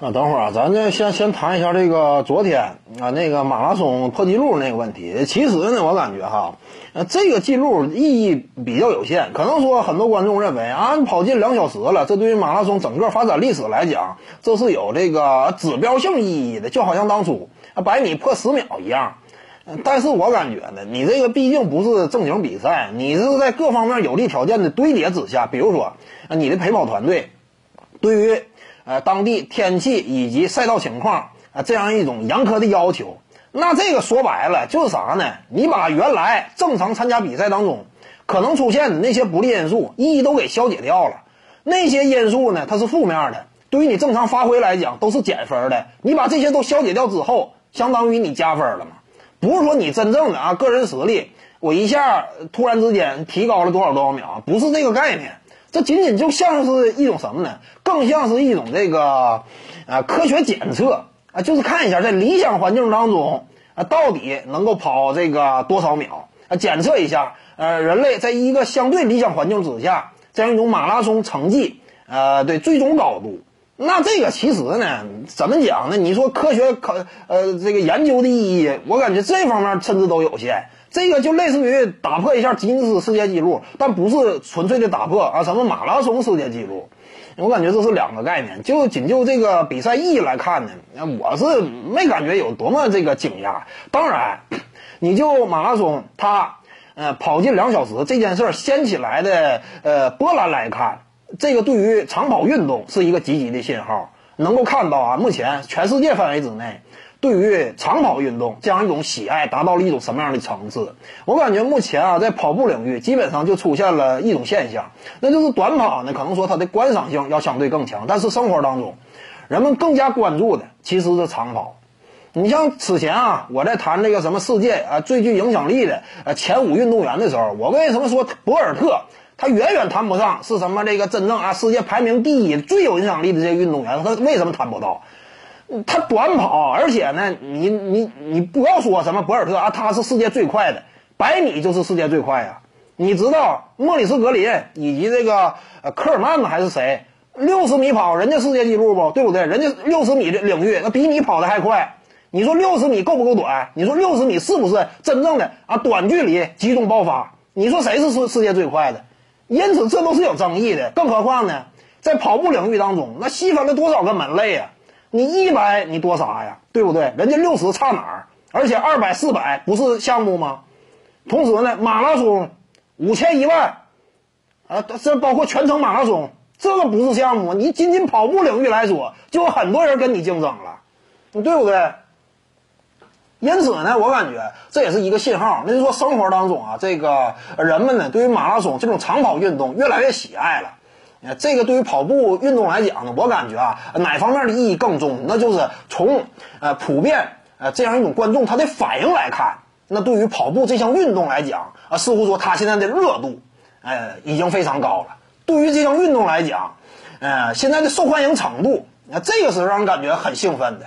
啊，等会儿啊，咱这先先谈一下这个昨天啊那个马拉松破纪录那个问题。其实呢，我感觉哈，呃，这个记录意义比较有限。可能说很多观众认为啊，你跑进两小时了，这对于马拉松整个发展历史来讲，这是有这个指标性意义的，就好像当初啊百米破十秒一样。但是我感觉呢，你这个毕竟不是正经比赛，你是在各方面有利条件的堆叠之下，比如说，你的陪跑团队对于。呃，当地天气以及赛道情况啊，这样一种严苛的要求，那这个说白了就是啥呢？你把原来正常参加比赛当中可能出现的那些不利因素一一都给消解掉了。那些因素呢，它是负面的，对于你正常发挥来讲都是减分的。你把这些都消解掉之后，相当于你加分了嘛？不是说你真正的啊个人实力，我一下突然之间提高了多少多少秒，不是这个概念。这仅仅就像是一种什么呢？更像是一种这个，啊，科学检测啊，就是看一下在理想环境当中啊，到底能够跑这个多少秒啊，检测一下，呃，人类在一个相对理想环境之下，这样一种马拉松成绩，呃，对最终高度。那这个其实呢，怎么讲呢？你说科学可呃这个研究的意义，我感觉这方面甚至都有限。这个就类似于打破一下吉尼斯世界纪录，但不是纯粹的打破啊，什么马拉松世界纪录，我感觉这是两个概念。就仅就这个比赛意义来看呢，我是没感觉有多么这个惊讶。当然，你就马拉松它呃跑进两小时这件事儿掀起来的呃波澜来看，这个对于长跑运动是一个积极的信号。能够看到啊，目前全世界范围之内。对于长跑运动这样一种喜爱达到了一种什么样的层次？我感觉目前啊，在跑步领域基本上就出现了一种现象，那就是短跑呢，可能说它的观赏性要相对更强，但是生活当中，人们更加关注的其实是长跑。你像此前啊，我在谈这个什么世界啊最具影响力的呃前五运动员的时候，我为什么说博尔特他远远谈不上是什么这个真正啊世界排名第一最有影响力的这些运动员？他为什么谈不到？他短跑，而且呢，你你你不要说什么博尔特啊，他是世界最快的，百米就是世界最快呀。你知道莫里斯格林以及这个呃科尔曼还是谁？六十米跑人家世界纪录不对不对？人家六十米的领域那比你跑的还快。你说六十米够不够短？你说六十米是不是真正的啊短距离集中爆发？你说谁是世世界最快的？因此这都是有争议的。更何况呢，在跑步领域当中，那细分了多少个门类啊？你一百你多啥呀，对不对？人家六十差哪儿？而且二百四百不是项目吗？同时呢，马拉松五千一万，啊，这包括全程马拉松，这个不是项目。你仅仅跑步领域来说，就有很多人跟你竞争了，对不对？因此呢，我感觉这也是一个信号，那就说生活当中啊，这个人们呢，对于马拉松这种长跑运动越来越喜爱了。这个对于跑步运动来讲呢，我感觉啊，哪方面的意义更重？那就是从呃普遍呃这样一种观众他的反应来看，那对于跑步这项运动来讲啊，似乎说他现在的热度，呃已经非常高了。对于这项运动来讲，呃现在的受欢迎程度，那这个是让人感觉很兴奋的。